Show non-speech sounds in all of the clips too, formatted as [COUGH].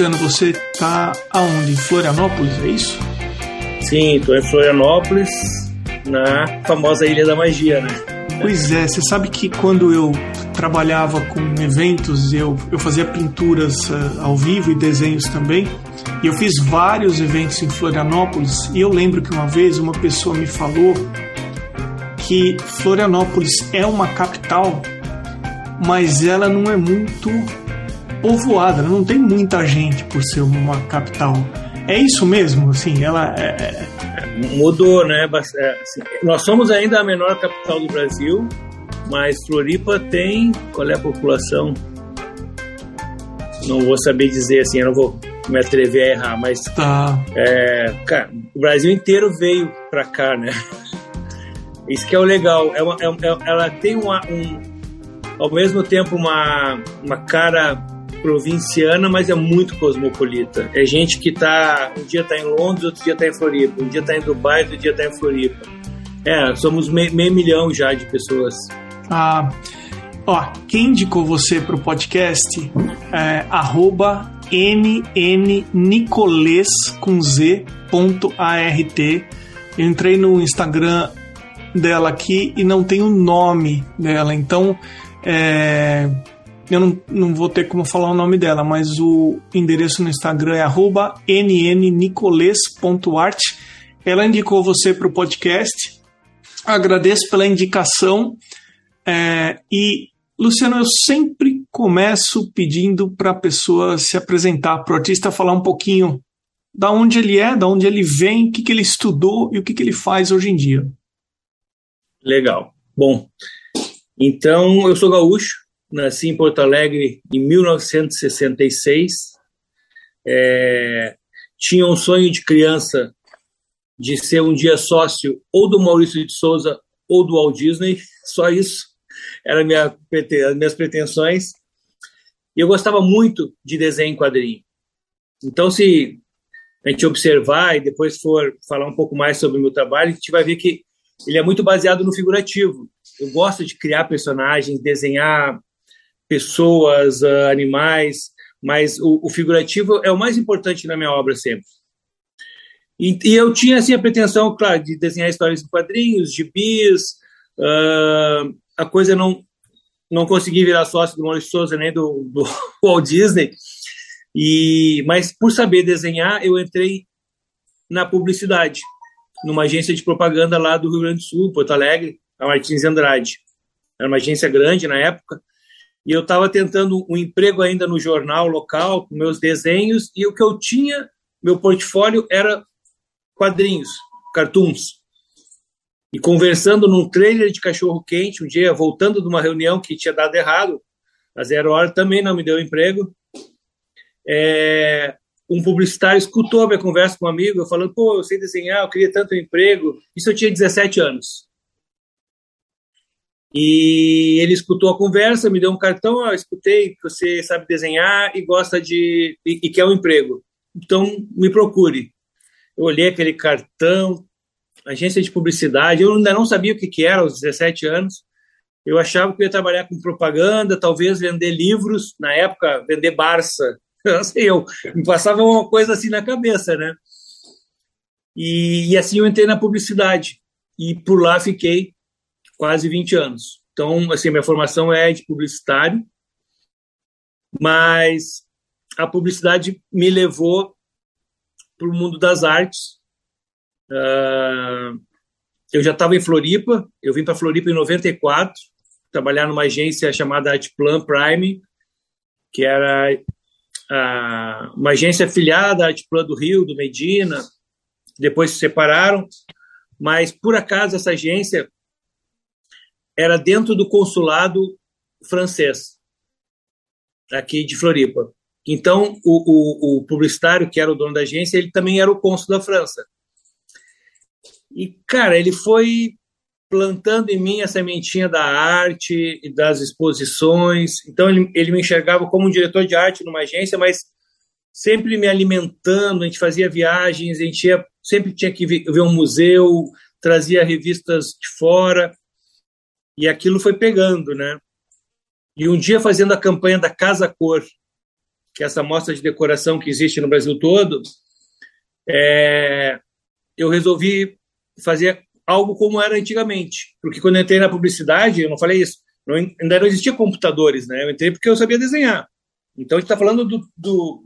Luciano, você está aonde? Em Florianópolis, é isso? Sim, estou em Florianópolis, na famosa Ilha da Magia, né? Pois é, você sabe que quando eu trabalhava com eventos, eu, eu fazia pinturas uh, ao vivo e desenhos também, e eu fiz vários eventos em Florianópolis, e eu lembro que uma vez uma pessoa me falou que Florianópolis é uma capital, mas ela não é muito povoada, não tem muita gente por ser uma capital. É isso mesmo? Assim, ela é... é mudou, né? É, assim, nós somos ainda a menor capital do Brasil, mas Floripa tem. Qual é a população? Não vou saber dizer assim, eu não vou me atrever a errar, mas. Tá. É, cara, o Brasil inteiro veio pra cá, né? [LAUGHS] Isso que é o legal. É uma, é, é, ela tem uma, um, ao mesmo tempo uma, uma cara provinciana, mas é muito cosmopolita. É gente que tá um dia tá em Londres, outro dia tá em Floripa, um dia tá em Dubai, outro dia tá em Floripa. É, somos meio, meio milhão já de pessoas. Ah, ó, quem indicou você pro podcast é arroba nnnicoles com z ponto art. Eu entrei no Instagram dela aqui e não tem o nome dela, então é, eu não, não vou ter como falar o nome dela, mas o endereço no Instagram é nnnicoles.art. Ela indicou você para o podcast. Agradeço pela indicação. É, e, Luciano, eu sempre começo pedindo para a pessoa se apresentar, para o artista falar um pouquinho da onde ele é, da onde ele vem, o que, que ele estudou e o que, que ele faz hoje em dia. Legal. Bom, então eu sou gaúcho, nasci em Porto Alegre em 1966. É, tinha um sonho de criança de ser um dia sócio ou do Maurício de Souza ou do Walt Disney, só isso era minha, as minhas pretensões. E eu gostava muito de desenho em quadrinho. Então, se a gente observar e depois for falar um pouco mais sobre o meu trabalho, a gente vai ver que ele é muito baseado no figurativo. Eu gosto de criar personagens, desenhar pessoas, uh, animais, mas o, o, figurativo é o mais importante na minha obra sempre. E, e, eu tinha assim a pretensão, claro, de desenhar histórias em quadrinhos, gibis. Uh, a coisa não não consegui virar sócio do Maurício Souza nem do, do [LAUGHS] Walt Disney. E mas por saber desenhar, eu entrei na publicidade numa agência de propaganda lá do Rio Grande do Sul, Porto Alegre, a Martins Andrade. Era uma agência grande na época. E eu estava tentando um emprego ainda no jornal local, com meus desenhos, e o que eu tinha, meu portfólio era quadrinhos, cartoons. E conversando num trailer de cachorro quente, um dia voltando de uma reunião que tinha dado errado, a zero hora também não me deu emprego. É, um publicitário escutou a minha conversa com um amigo, falando, pô, eu sei desenhar, eu queria tanto emprego. Isso eu tinha 17 anos. E ele escutou a conversa, me deu um cartão, ó, escutei que você sabe desenhar e gosta de e, e quer um emprego. Então me procure. Eu olhei aquele cartão, agência de publicidade, eu ainda não sabia o que, que era aos 17 anos. Eu achava que eu ia trabalhar com propaganda, talvez vender livros, na época vender Barça, [LAUGHS] não sei eu, me passava uma coisa assim na cabeça, né? E, e, assim eu entrei na publicidade e por lá fiquei quase 20 anos. Então, assim, minha formação é de publicitário, mas a publicidade me levou para o mundo das artes. Uh, eu já estava em Floripa, eu vim para Floripa em 94, trabalhar numa agência chamada Artplan Prime, que era uma agência afiliada à Artplan do Rio, do Medina, depois se separaram, mas por acaso essa agência era dentro do consulado francês, aqui de Floripa. Então, o, o, o publicitário, que era o dono da agência, ele também era o cônsul da França. E, cara, ele foi plantando em mim a sementinha da arte e das exposições. Então, ele, ele me enxergava como um diretor de arte numa agência, mas sempre me alimentando. A gente fazia viagens, a gente ia, sempre tinha que ver um museu, trazia revistas de fora. E aquilo foi pegando, né? E um dia, fazendo a campanha da Casa Cor, que é essa mostra de decoração que existe no Brasil todo, é, eu resolvi fazer algo como era antigamente. Porque quando eu entrei na publicidade, eu não falei isso, não, ainda não existia computadores, né? Eu entrei porque eu sabia desenhar. Então, a gente está falando do, do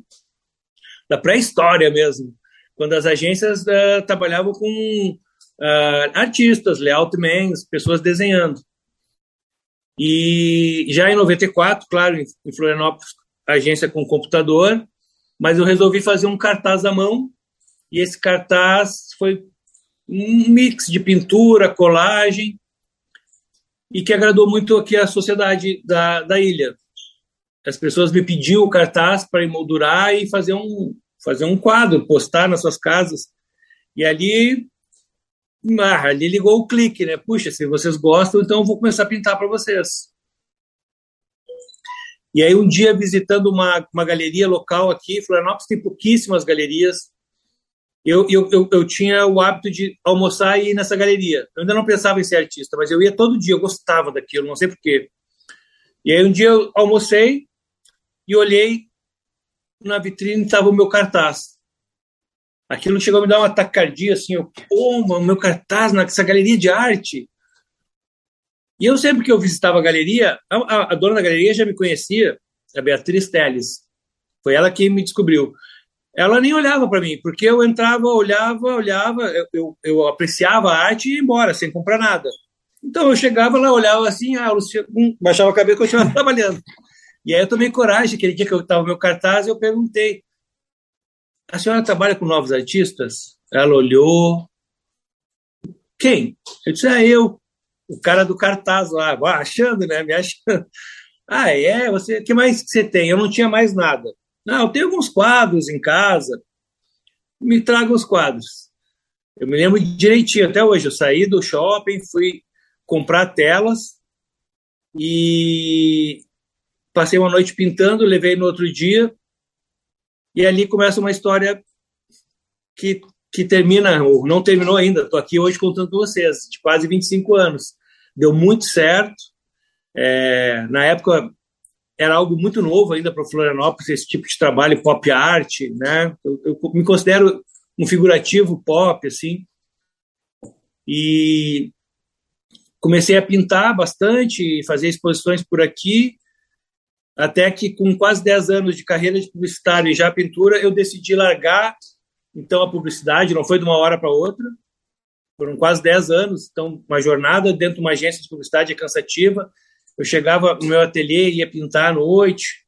da pré-história mesmo, quando as agências uh, trabalhavam com uh, artistas, layout men, pessoas desenhando. E já em 94, claro, em Florianópolis, agência com computador, mas eu resolvi fazer um cartaz à mão, e esse cartaz foi um mix de pintura, colagem, e que agradou muito aqui a sociedade da, da ilha. As pessoas me pediam o cartaz para emoldurar e fazer um, fazer um quadro, postar nas suas casas. E ali, ah, ali ligou o clique, né? Puxa, se vocês gostam, então eu vou começar a pintar para vocês. E aí, um dia, visitando uma, uma galeria local aqui, Florianópolis tem pouquíssimas galerias, eu, eu, eu, eu, tinha o hábito de almoçar e ir nessa galeria. Eu ainda não pensava em ser artista, mas eu ia todo dia, eu gostava daquilo, não sei porquê. E aí um dia eu almocei e olhei na vitrine estava o meu cartaz. Aquilo chegou a me dar uma tacardia, assim, eu, pô, meu cartaz nessa galeria de arte. E eu sempre que eu visitava a galeria, a, a, dona da galeria já me conhecia, a Beatriz Teles. Foi ela que me descobriu. Ela nem olhava para mim, porque eu entrava, olhava, olhava, eu, eu, eu, apreciava a arte e ia embora, sem comprar nada. Então eu chegava lá, olhava assim, ah, Luciano, hum, baixava a cabeça e continuava [LAUGHS] trabalhando. E aí eu tomei coragem, aquele dia que eu estava meu cartaz, eu perguntei: a senhora trabalha com novos artistas? Ela olhou. Quem? Eu disse: é eu, o cara do cartaz lá, achando, né? Me achando. [LAUGHS] Ah, é? Você, que mais você tem? Eu não tinha mais nada. Não, eu tenho alguns quadros em casa. Me traga os quadros. Eu me lembro direitinho até hoje. Eu saí do shopping, fui comprar telas e passei uma noite pintando, levei no outro dia. E ali começa uma história que, que termina, ou não terminou ainda. Estou aqui hoje contando com vocês, de quase 25 anos. Deu muito certo. É, na época, era algo muito novo ainda para Florianópolis, esse tipo de trabalho pop art, né? Eu, eu, me considero um figurativo pop, assim. E comecei a pintar bastante, fazer exposições por aqui, até que com quase 10 anos de carreira de publicitário e já pintura, eu decidi largar então a publicidade, não foi de uma hora para outra, foram quase 10 anos, então uma jornada dentro de uma agência de publicidade é cansativa, eu chegava no meu ateliê, ia pintar à noite,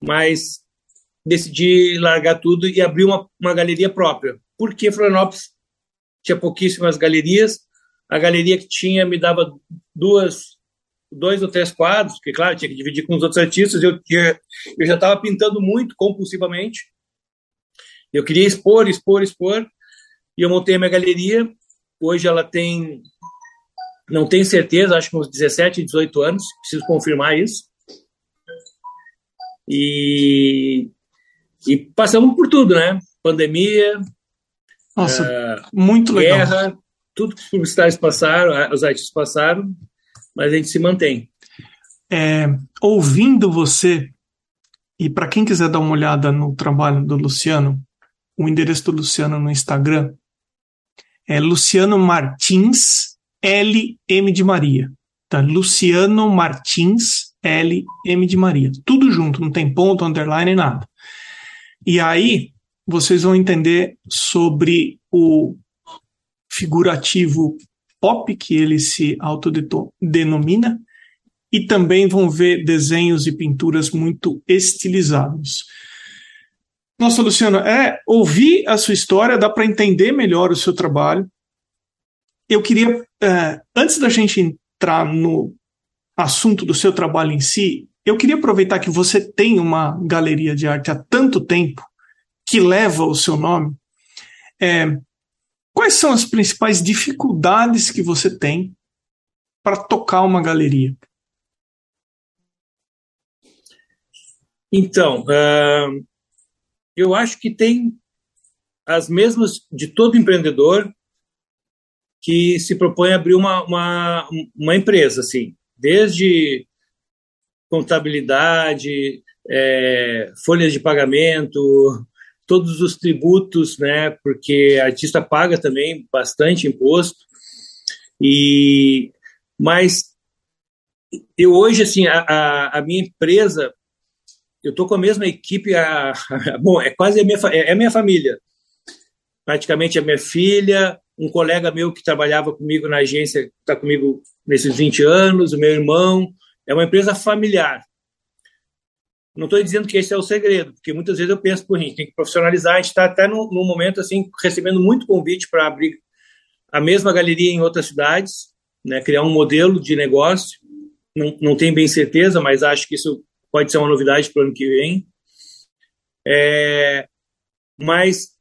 mas decidi largar tudo e abrir uma, uma galeria própria. Porque Florianópolis tinha pouquíssimas galerias. A galeria que tinha me dava duas, dois ou três quadros, porque, claro, tinha que dividir com os outros artistas. Eu, eu já estava pintando muito, compulsivamente. Eu queria expor, expor, expor. E eu montei a minha galeria. Hoje ela tem não tenho certeza, acho que uns 17, 18 anos, preciso confirmar isso. E, e passamos por tudo, né? Pandemia, Nossa, uh, muito guerra, legal. tudo que os publicitários passaram, os artistas passaram, mas a gente se mantém. É, ouvindo você, e para quem quiser dar uma olhada no trabalho do Luciano, o endereço do Luciano no Instagram é Luciano Martins LM de Maria. Tá? Luciano Martins LM de Maria. Tudo junto, não tem ponto, underline, nada. E aí vocês vão entender sobre o figurativo pop, que ele se autodenomina, e também vão ver desenhos e pinturas muito estilizados. Nossa, Luciano, é ouvir a sua história, dá para entender melhor o seu trabalho, eu queria, é, antes da gente entrar no assunto do seu trabalho em si, eu queria aproveitar que você tem uma galeria de arte há tanto tempo que leva o seu nome. É, quais são as principais dificuldades que você tem para tocar uma galeria? Então, uh, eu acho que tem as mesmas de todo empreendedor que se propõe a abrir uma, uma, uma empresa, assim, desde contabilidade, é, folhas de pagamento, todos os tributos, né? Porque artista paga também bastante imposto. E mas eu hoje assim a, a, a minha empresa eu estou com a mesma equipe a, [LAUGHS] bom é quase a minha é, é a minha família praticamente a minha filha um colega meu que trabalhava comigo na agência está comigo nesses 20 anos o meu irmão é uma empresa familiar não estou dizendo que esse é o segredo, porque muitas vezes eu penso, por a gente tem que profissionalizar, a gente está até num, momento assim, recebendo muito convite para abrir a mesma galeria em outras cidades, né, criar um modelo de negócio, não, não tenho bem certeza, mas acho que isso pode ser uma novidade para o ano que vem. É, mas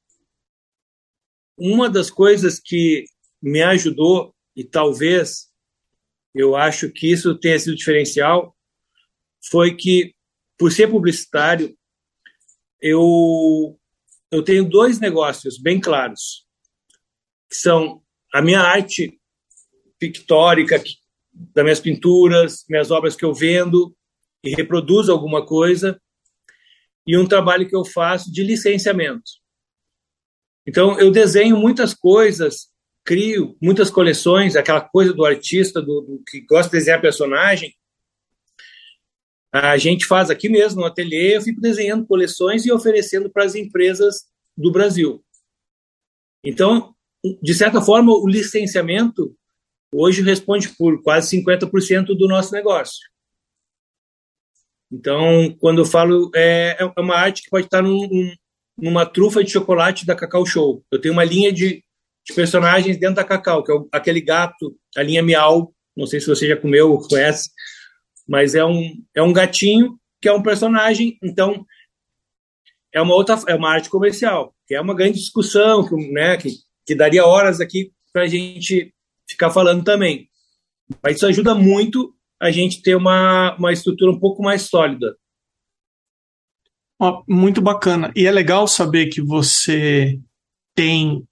uma das coisas que me ajudou, e talvez eu acho que isso tenha sido diferencial, foi que por ser publicitário, eu, eu tenho dois negócios bem claros, que são a minha arte pictórica, das minhas pinturas, minhas obras que eu vendo e reproduzo alguma coisa, e um trabalho que eu faço de licenciamento. Então, eu desenho muitas coisas, crio muitas coleções, aquela coisa do artista do, do que gosta de desenhar personagem, a gente faz aqui mesmo no ateliê, eu fico desenhando coleções e oferecendo para as empresas do Brasil. Então, de certa forma, o licenciamento hoje responde por quase 50% do nosso negócio. Então, quando eu falo, é, é uma arte que pode estar num, numa trufa de chocolate da Cacau Show. Eu tenho uma linha de, de personagens dentro da Cacau, que é aquele gato, a linha Miau, não sei se você já comeu ou conhece, mas é um, é um gatinho que é um personagem, então é uma outra é uma arte comercial, que é uma grande discussão, que, né, que, que daria horas aqui para a gente ficar falando também. Mas isso ajuda muito a gente ter uma, uma estrutura um pouco mais sólida. Muito bacana. E é legal saber que você tem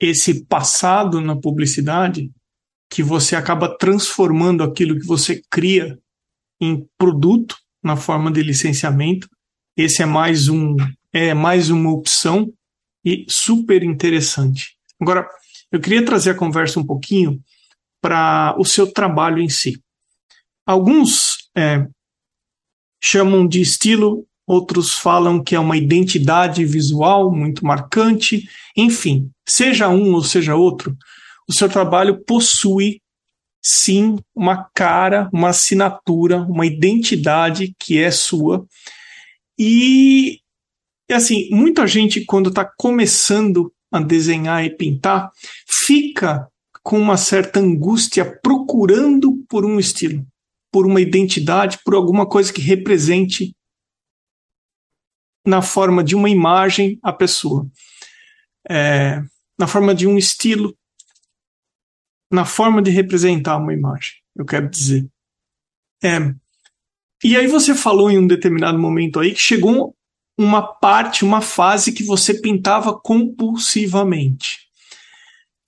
esse passado na publicidade, que você acaba transformando aquilo que você cria em produto na forma de licenciamento. Esse é mais um é mais uma opção e super interessante. Agora, eu queria trazer a conversa um pouquinho para o seu trabalho em si. Alguns é, chamam de estilo, outros falam que é uma identidade visual muito marcante. Enfim, seja um ou seja outro, o seu trabalho possui sim uma cara, uma assinatura, uma identidade que é sua. E, assim, muita gente, quando está começando a desenhar e pintar, fica com uma certa angústia procurando por um estilo, por uma identidade, por alguma coisa que represente na forma de uma imagem a pessoa, é, na forma de um estilo na forma de representar uma imagem, eu quero dizer. É, e aí você falou em um determinado momento aí que chegou uma parte, uma fase que você pintava compulsivamente.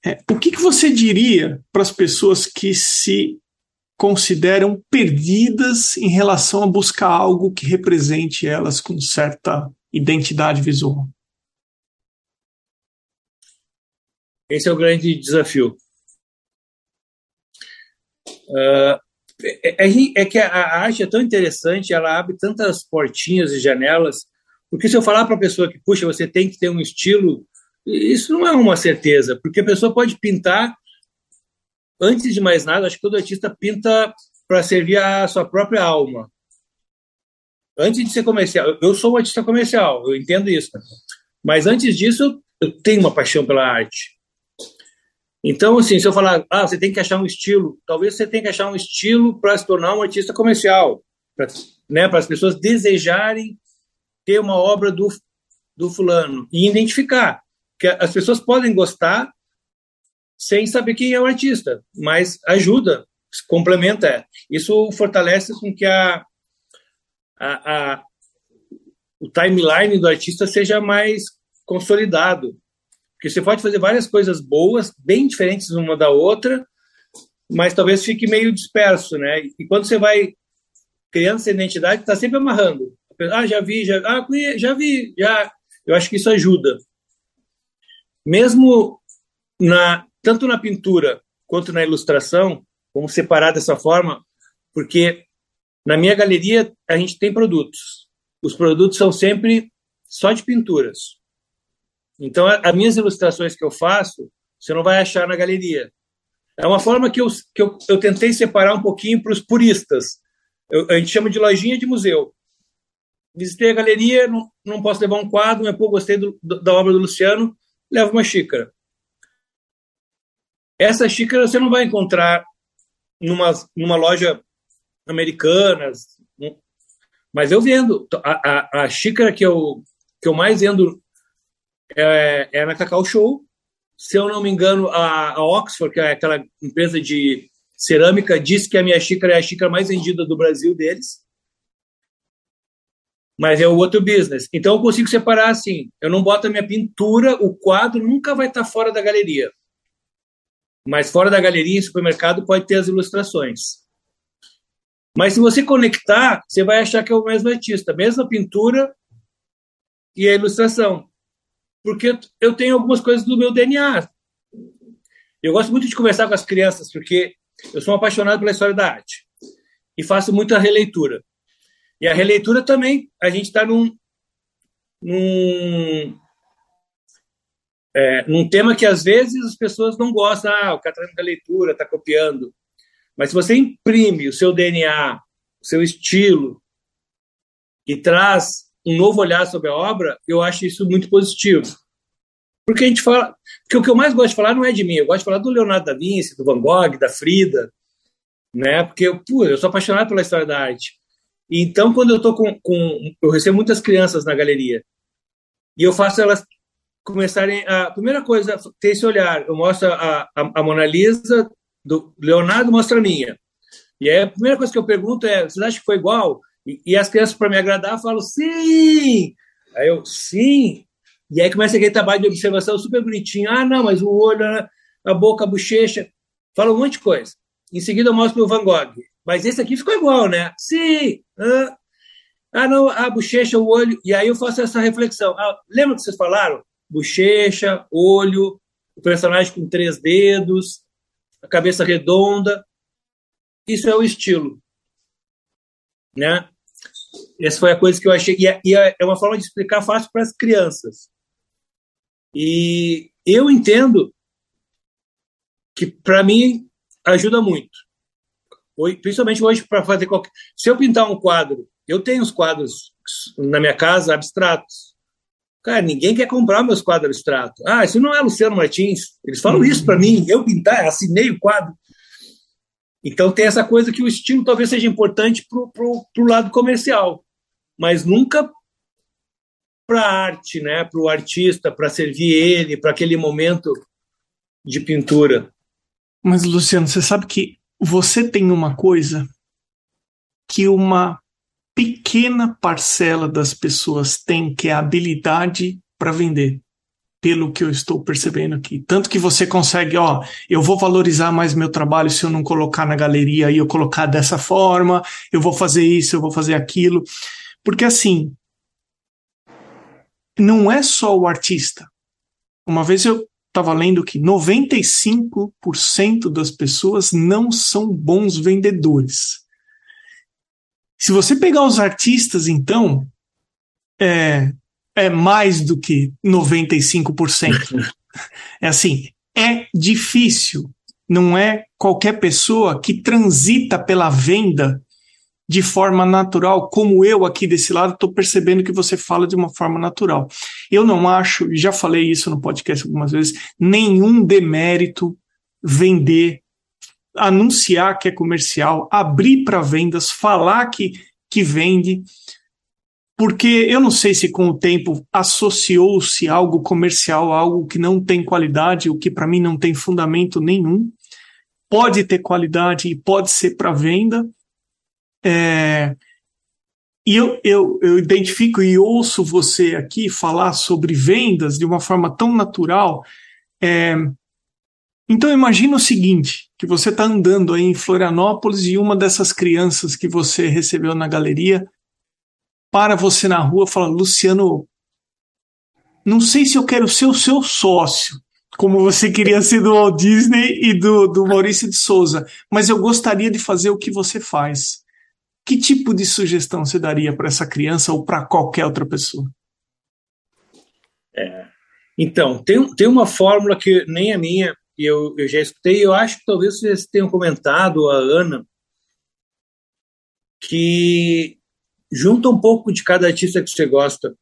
É, o que, que você diria para as pessoas que se consideram perdidas em relação a buscar algo que represente elas com certa identidade visual? Esse é o grande desafio. Uh, é, é, que a arte é tão interessante, ela abre tantas portinhas e janelas, porque se eu falar para a pessoa que, puxa, você tem que ter um estilo, isso não é uma certeza, porque a pessoa pode pintar, antes de mais nada, acho que todo artista pinta para servir a sua própria alma. Antes de ser comercial, eu sou um artista comercial, eu entendo isso, mas antes disso, eu tenho uma paixão pela arte. Então, assim, se eu falar, ah, você tem que achar um estilo, talvez você tenha que achar um estilo para se tornar um artista comercial, para né, as pessoas desejarem ter uma obra do, do fulano e identificar que as pessoas podem gostar sem saber quem é o artista, mas ajuda, complementa. Isso fortalece com que a, a, a o timeline do artista seja mais consolidado. Porque você pode fazer várias coisas boas, bem diferentes uma da outra, mas talvez fique meio disperso, né? E quando você vai criando essa identidade, está sempre amarrando. Ah, já vi, já, ah, já vi, já. Eu acho que isso ajuda. Mesmo na tanto na pintura quanto na ilustração, vamos separar dessa forma, porque na minha galeria a gente tem produtos. Os produtos são sempre só de pinturas. Então, as minhas ilustrações que eu faço, você não vai achar na galeria. É uma forma que eu, que eu, eu tentei separar um pouquinho para os puristas. Eu, a gente chama de lojinha de museu. Visitei a galeria, não, não posso levar um quadro, mas pô, gostei do, da obra do Luciano, levo uma xícara. Essa xícara você não vai encontrar numa, numa loja americana, mas eu vendo. A, a, a xícara que eu, que eu mais vendo é, é na Cacau Show. Se eu não me engano, a, a Oxford, que é aquela empresa de cerâmica, disse que a minha xícara é a xícara mais vendida do Brasil deles. Mas é o outro business. Então eu consigo separar assim. Eu não boto a minha pintura, o quadro nunca vai estar fora da galeria. Mas fora da galeria, em supermercado, pode ter as ilustrações. Mas se você conectar, você vai achar que é o mesmo artista, mesma pintura e a ilustração. Porque eu tenho algumas coisas do meu DNA. Eu gosto muito de conversar com as crianças, porque eu sou apaixonado pela história da arte. E faço muita releitura. E a releitura também, a gente está num, num, é, num tema que às vezes as pessoas não gostam. Ah, o catarina da leitura está copiando. Mas se você imprime o seu DNA, o seu estilo, e traz um novo olhar sobre a obra, eu acho isso muito positivo. Porque a gente fala. Porque o que eu mais gosto de falar não é de mim, eu gosto de falar do Leonardo da Vinci, do Van Gogh, da Frida, né? Porque eu, pô, eu sou apaixonado pela história da arte. Então, quando eu estou com, com. Eu recebo muitas crianças na galeria. E eu faço elas começarem a. Primeira coisa, ter esse olhar. Eu mostro a, a, a Mona Lisa, do Leonardo mostra a minha. E aí a primeira coisa que eu pergunto é: vocês acham que foi igual? E, e as crianças, para me agradar, falam: sim! Aí eu, sim! E aí começa aquele trabalho de observação super bonitinho. Ah, não, mas o olho, a boca, a bochecha. Fala um monte de coisa. Em seguida eu mostro o Van Gogh. Mas esse aqui ficou igual, né? Sim! Ah, ah não, a bochecha, o olho. E aí eu faço essa reflexão. Ah, lembra que vocês falaram? Bochecha, olho, o personagem com três dedos, a cabeça redonda. Isso é o estilo. Né? Essa foi a coisa que eu achei. É, e é uma forma de explicar fácil para as crianças. E eu entendo que, para mim, ajuda muito. Principalmente hoje, para fazer qualquer. Se eu pintar um quadro, eu tenho os quadros na minha casa abstratos. Cara, ninguém quer comprar meus quadros abstratos. Ah, isso não é Luciano Martins. Eles falam isso para mim. Eu pintar, assinei o quadro. Então tem essa coisa que o estilo talvez seja importante para o lado comercial, mas nunca para a arte, né? para o artista, para servir ele, para aquele momento de pintura. Mas, Luciano, você sabe que você tem uma coisa que uma pequena parcela das pessoas tem, que é a habilidade para vender, pelo que eu estou percebendo aqui. Tanto que você consegue, ó, eu vou valorizar mais meu trabalho se eu não colocar na galeria e eu colocar dessa forma, eu vou fazer isso, eu vou fazer aquilo. Porque assim, não é só o artista. Uma vez eu estava lendo que 95% das pessoas não são bons vendedores. Se você pegar os artistas, então, é, é mais do que 95%. é assim, é difícil. Não é qualquer pessoa que transita pela venda de forma natural, como eu aqui desse lado estou percebendo que você fala de uma forma natural. Eu não acho, já falei isso no podcast algumas vezes, nenhum demérito vender anunciar que é comercial, abrir para vendas, falar que, que vende, porque eu não sei se com o tempo associou-se algo comercial a algo que não tem qualidade, o que para mim não tem fundamento nenhum. Pode ter qualidade e pode ser para venda. É, e eu, eu, eu identifico e ouço você aqui falar sobre vendas de uma forma tão natural. É, então imagina o seguinte, que você está andando aí em Florianópolis e uma dessas crianças que você recebeu na galeria para você na rua e fala, Luciano, não sei se eu quero ser o seu sócio, como você queria [LAUGHS] ser do Walt Disney e do, do Maurício de Souza, mas eu gostaria de fazer o que você faz. Que tipo de sugestão você daria para essa criança ou para qualquer outra pessoa? É. Então, tem, tem uma fórmula que nem a minha, e eu, eu já escutei, eu acho que talvez vocês tenham comentado, a Ana, que junta um pouco de cada artista que você gosta.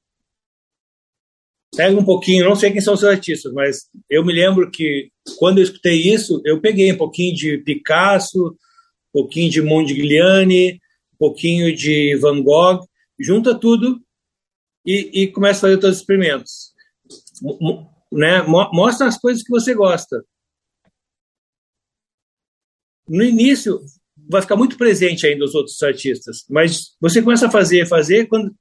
Pega um pouquinho, não sei quem são os artistas, mas eu me lembro que quando eu escutei isso, eu peguei um pouquinho de Picasso, um pouquinho de Mondigliani, um pouquinho de Van Gogh, junta tudo e, e começa a fazer todos os experimentos. Né? Mostra as coisas que você gosta. No início, vai ficar muito presente ainda os outros artistas. Mas você começa a fazer, fazer, quando,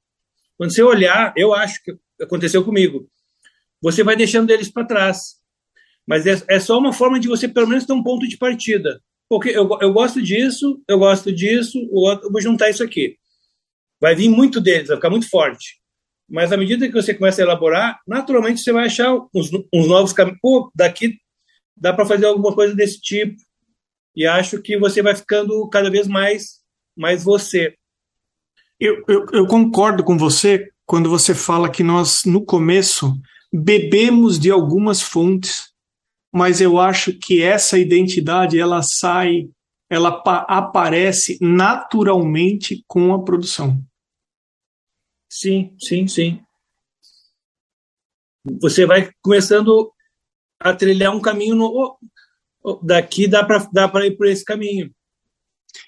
quando você olhar, eu acho que aconteceu comigo, você vai deixando eles para trás. Mas é, é, só uma forma de você, pelo menos, ter um ponto de partida. Porque eu, eu gosto disso, eu gosto disso, eu vou juntar isso aqui. Vai vir muito deles, vai ficar muito forte. Mas à medida que você começa a elaborar, naturalmente você vai achar uns, uns novos caminhos. Pô, daqui dá para fazer alguma coisa desse tipo e acho que você vai ficando cada vez mais, mais você. Eu, eu, eu concordo com você quando você fala que nós, no começo, bebemos de algumas fontes, mas eu acho que essa identidade ela sai, ela aparece naturalmente com a produção. Sim, sim, sim. Você vai começando a trilhar um caminho no, daqui dá para dá ir por esse caminho.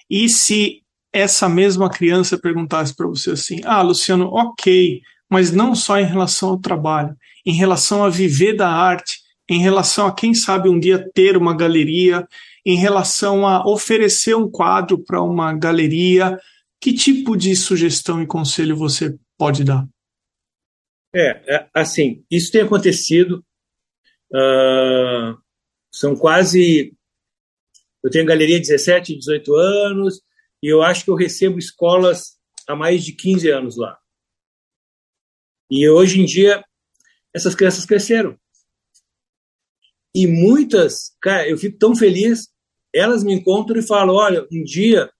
E se essa mesma criança perguntasse para você assim: Ah, Luciano, ok, mas não só em relação ao trabalho, em relação a viver da arte, em relação a quem sabe um dia ter uma galeria, em relação a oferecer um quadro para uma galeria, que tipo de sugestão e conselho você pode dar? É, é assim, isso tem acontecido. Uh, são quase. Eu tenho galeria 17, 18 anos, e eu acho que eu recebo escolas há mais de 15 anos lá. E hoje em dia, essas crianças cresceram. E muitas, cara, eu fico tão feliz, elas me encontram e falam: olha, um dia,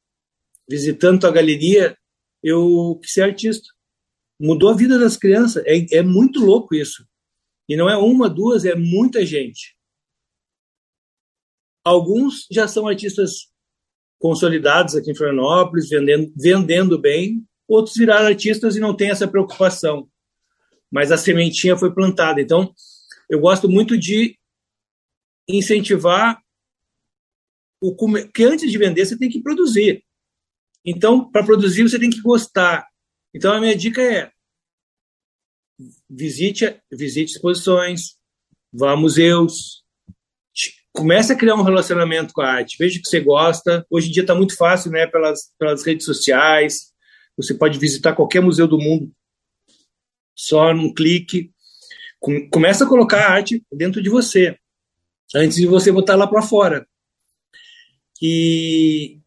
visitando a galeria, eu quis ser artista. Mudou a vida das crianças. É, é muito louco isso. E não é uma, duas, é muita gente. Alguns já são artistas consolidados aqui em Florianópolis, vendendo, vendendo bem, outros viraram artistas e não têm essa preocupação. Mas a sementinha foi plantada. Então, eu gosto muito de incentivar o que antes de vender você tem que produzir. Então, para produzir você tem que gostar. Então, a minha dica é visite, visite exposições, vá a museus, comece a criar um relacionamento com a arte. Veja que você gosta. Hoje em dia está muito fácil, né? Pelas, pelas redes sociais. Você pode visitar qualquer museu do mundo só num clique. Começa a colocar a arte dentro de você, antes de você botar lá para fora. E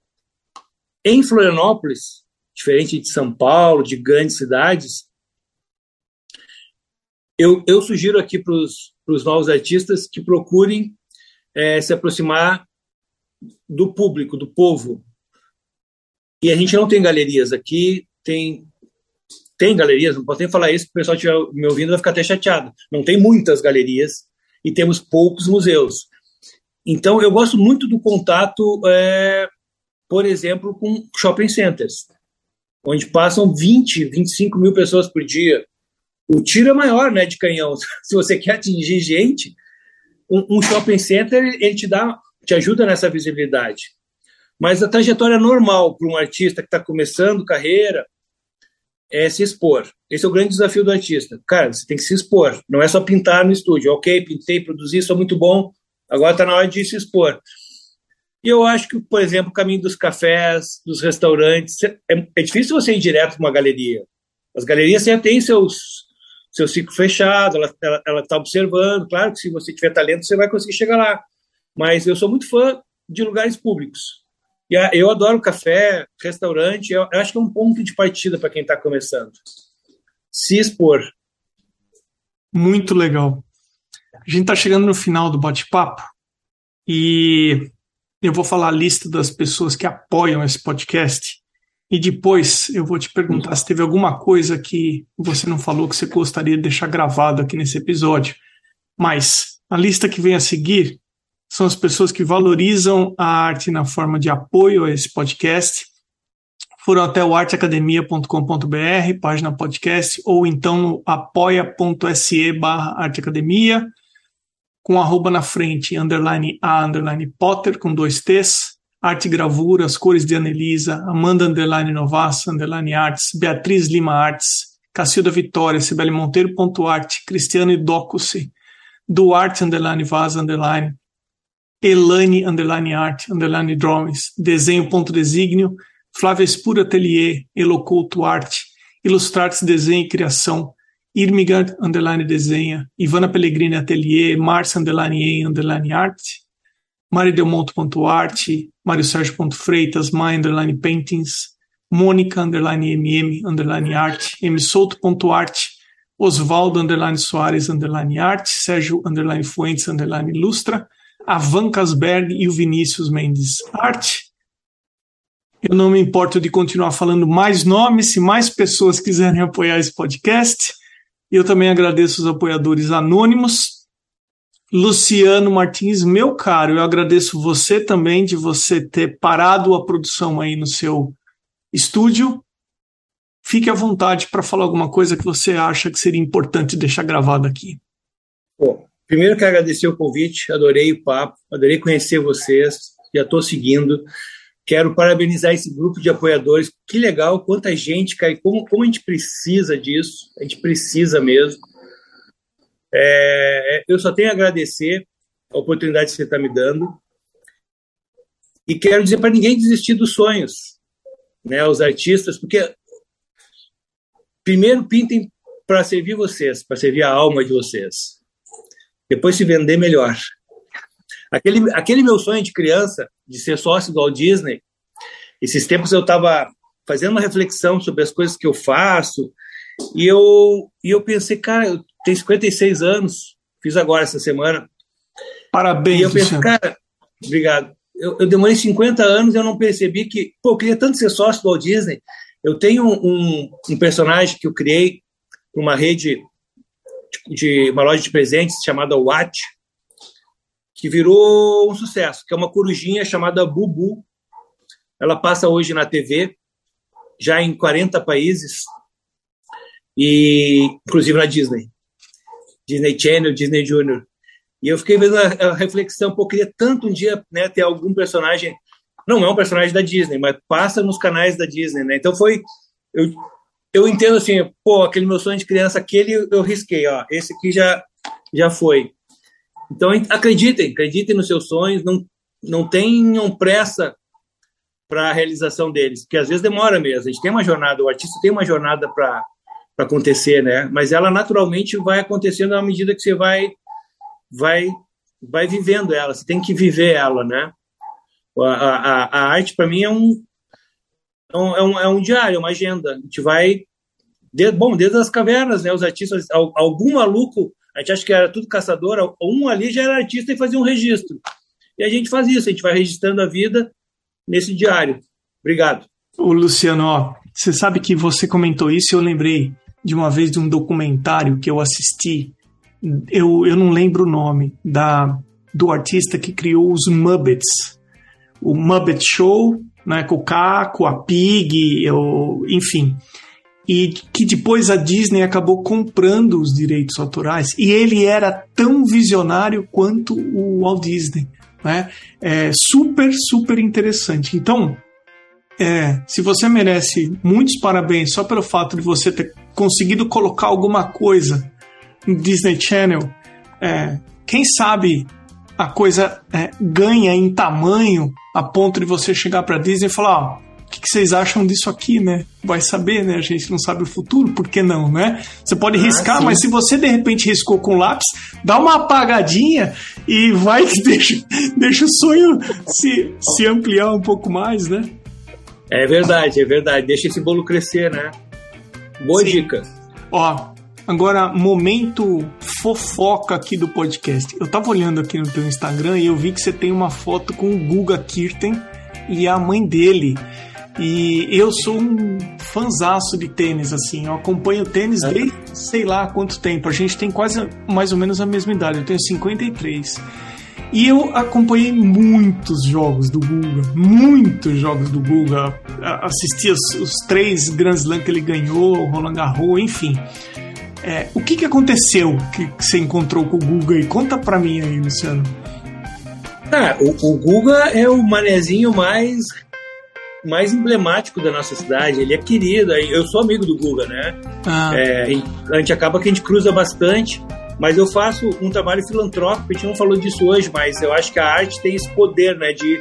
em Florianópolis, diferente de São Paulo, de grandes cidades, eu, eu sugiro aqui para os novos artistas que procurem é, se aproximar do público, do povo. E a gente não tem galerias aqui, tem tem galerias, não posso nem falar isso, o pessoal estiver me ouvindo vai ficar até chateado. Não tem muitas galerias e temos poucos museus. Então, eu gosto muito do contato, é, por exemplo, com shopping centers, onde passam 20, 25 mil pessoas por dia. O tiro é maior né, de canhão. [LAUGHS] Se você quer atingir gente, um, um shopping center ele te dá, te ajuda nessa visibilidade. Mas a trajetória normal para um artista que está começando carreira é se expor. Esse é o grande desafio do artista. Cara, você tem que se expor. Não é só pintar no estúdio. Ok, pintei, produzi, sou muito bom. Agora está na hora de se expor. E eu acho que, por exemplo, o caminho dos cafés, dos restaurantes, é, é difícil você ir direto para uma galeria. As galerias já têm seus seu ciclo fechado, ela está observando. Claro que se você tiver talento, você vai conseguir chegar lá. Mas eu sou muito fã de lugares públicos. E a, eu adoro café, restaurante, eu, eu acho que é um ponto de partida para quem está começando. Se expor. Muito legal. A gente está chegando no final do bate-papo e eu vou falar a lista das pessoas que apoiam esse podcast. E depois eu vou te perguntar se teve alguma coisa que você não falou que você gostaria de deixar gravado aqui nesse episódio. Mas a lista que vem a seguir são as pessoas que valorizam a arte na forma de apoio a esse podcast. Foram até o arteacademia.com.br, página podcast, ou então no apoia.se barra arteacademia, com arroba na frente, underline a, underline Potter, com dois T's, arte gravura, as cores de Anelisa, Amanda underline Novassa, underline arts, Beatriz Lima Arts, Cacilda Vitória, Sibeli Monteiro, ponto arte, Cristiano Idócuce, Duarte underline Vaz underline, Elane underline art underline drawings, desenho ponto Flávia Espura Atelier, Eloculto Arte, Ilustrates Desenho e Criação, Irmigard underline desenha, Ivana Pellegrini Atelier, Marcia underline e underline arte, Mari Delmonto.arte, Mário Sérgio.freitas, My underline paintings, Mônica underline mm underline arte, msouto.arte, Osvaldo underline Soares underline arte, Sérgio Fuentes ilustra, a Van Casberg e o Vinícius Mendes Arte. Eu não me importo de continuar falando mais nomes, se mais pessoas quiserem [LAUGHS] apoiar esse podcast. Eu também agradeço os apoiadores anônimos. Luciano Martins, meu caro, eu agradeço você também de você ter parado a produção aí no seu estúdio. Fique à vontade para falar alguma coisa que você acha que seria importante deixar gravado aqui. Bom, Primeiro, quero agradecer o convite, adorei o papo, adorei conhecer vocês, já estou seguindo. Quero parabenizar esse grupo de apoiadores. Que legal, quanta gente, cara, como, como a gente precisa disso, a gente precisa mesmo. É, eu só tenho a agradecer a oportunidade que você está me dando. E quero dizer para ninguém desistir dos sonhos, né, os artistas, porque primeiro pintem para servir vocês, para servir a alma de vocês. Depois se vender melhor. Aquele, aquele meu sonho de criança, de ser sócio do Walt Disney, esses tempos eu estava fazendo uma reflexão sobre as coisas que eu faço, e eu, e eu pensei, cara, eu tenho 56 anos, fiz agora essa semana. Parabéns, E eu pensei, cara, obrigado. Eu, eu demorei 50 anos e eu não percebi que, pô, eu queria tanto ser sócio do Walt Disney. Eu tenho um, um personagem que eu criei para uma rede de uma loja de presentes chamada Watch, que virou um sucesso, que é uma corujinha chamada Bubu. Ela passa hoje na TV, já em 40 países, e inclusive na Disney. Disney Channel, Disney Junior. E eu fiquei vendo a, a reflexão, pô, queria tanto um dia né, ter algum personagem, não é um personagem da Disney, mas passa nos canais da Disney, né? Então foi, eu eu entendo assim, pô, aquele meu sonho de criança, aquele eu risquei, ó, esse aqui já, já foi. Então acreditem, acreditem nos seus sonhos, não, não tenham pressa para a realização deles, porque às vezes demora mesmo. A gente tem uma jornada, o artista tem uma jornada para acontecer, né? Mas ela naturalmente vai acontecendo à medida que você vai vai vai vivendo ela. Você tem que viver ela, né? A, a, a arte para mim é um então, é um, é um diário, é uma agenda. A gente vai. Bom, desde as cavernas, né? Os artistas, algum maluco, a gente acha que era tudo caçador, um ali já era artista e fazia um registro. E a gente faz isso, a gente vai registrando a vida nesse diário. Obrigado. O Luciano, ó, você sabe que você comentou isso e eu lembrei de uma vez de um documentário que eu assisti. Eu, eu não lembro o nome da, do artista que criou os Muppets. O Muppet Show né, com o Caco, a Pig, eu, enfim. E que depois a Disney acabou comprando os direitos autorais e ele era tão visionário quanto o Walt Disney. Né? É super, super interessante. Então, é, se você merece muitos parabéns só pelo fato de você ter conseguido colocar alguma coisa no Disney Channel, é, quem sabe a coisa é, ganha em tamanho a ponto de você chegar para Disney e falar: ó, que, que, vocês acham disso aqui, né? Vai saber, né? A gente não sabe o futuro, por que não, né? Você pode ah, riscar, mas se você de repente riscou com lápis, dá uma apagadinha e vai que [LAUGHS] deixa, deixa o sonho se, se ampliar um pouco mais, né? É verdade, é verdade. Deixa esse bolo crescer, né? Boa sim. dica. Ó, Agora, momento fofoca aqui do podcast. Eu tava olhando aqui no teu Instagram e eu vi que você tem uma foto com o Guga Kirten e a mãe dele. E eu sou um fanzaço de tênis, assim. Eu acompanho tênis desde sei lá quanto tempo. A gente tem quase mais ou menos a mesma idade. Eu tenho 53. E eu acompanhei muitos jogos do Guga, muitos jogos do Guga. Assisti os, os três Grand Slam que ele ganhou, o Roland Garros, enfim. É, o que, que aconteceu que você encontrou com o Guga? E conta pra mim aí, Luciano. Ah, o, o Guga é o manezinho mais mais emblemático da nossa cidade. Ele é querido. Eu sou amigo do Guga, né? Ah. É, a gente acaba que a gente cruza bastante. Mas eu faço um trabalho filantrópico. A gente não falou disso hoje, mas eu acho que a arte tem esse poder, né, de,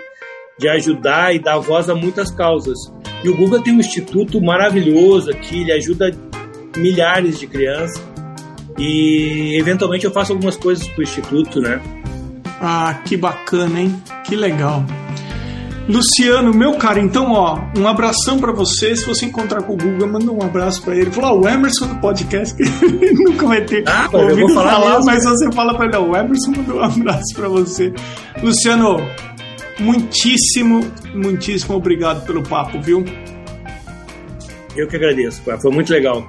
de ajudar e dar voz a muitas causas. E o Guga tem um instituto maravilhoso aqui. Ele ajuda milhares de crianças. E eventualmente eu faço algumas coisas para o instituto, né? Ah, que bacana, hein? Que legal. Luciano, meu cara, então, ó, um abração para você. Se você encontrar com o Google, manda um abraço para ele. Fala, o Emerson do podcast, [LAUGHS] que ele nunca vai ter ah, ouvido falar, falar mas você fala para ele, o Emerson mandou um abraço para você. Luciano, muitíssimo, muitíssimo obrigado pelo papo, viu? Eu que agradeço, foi muito legal.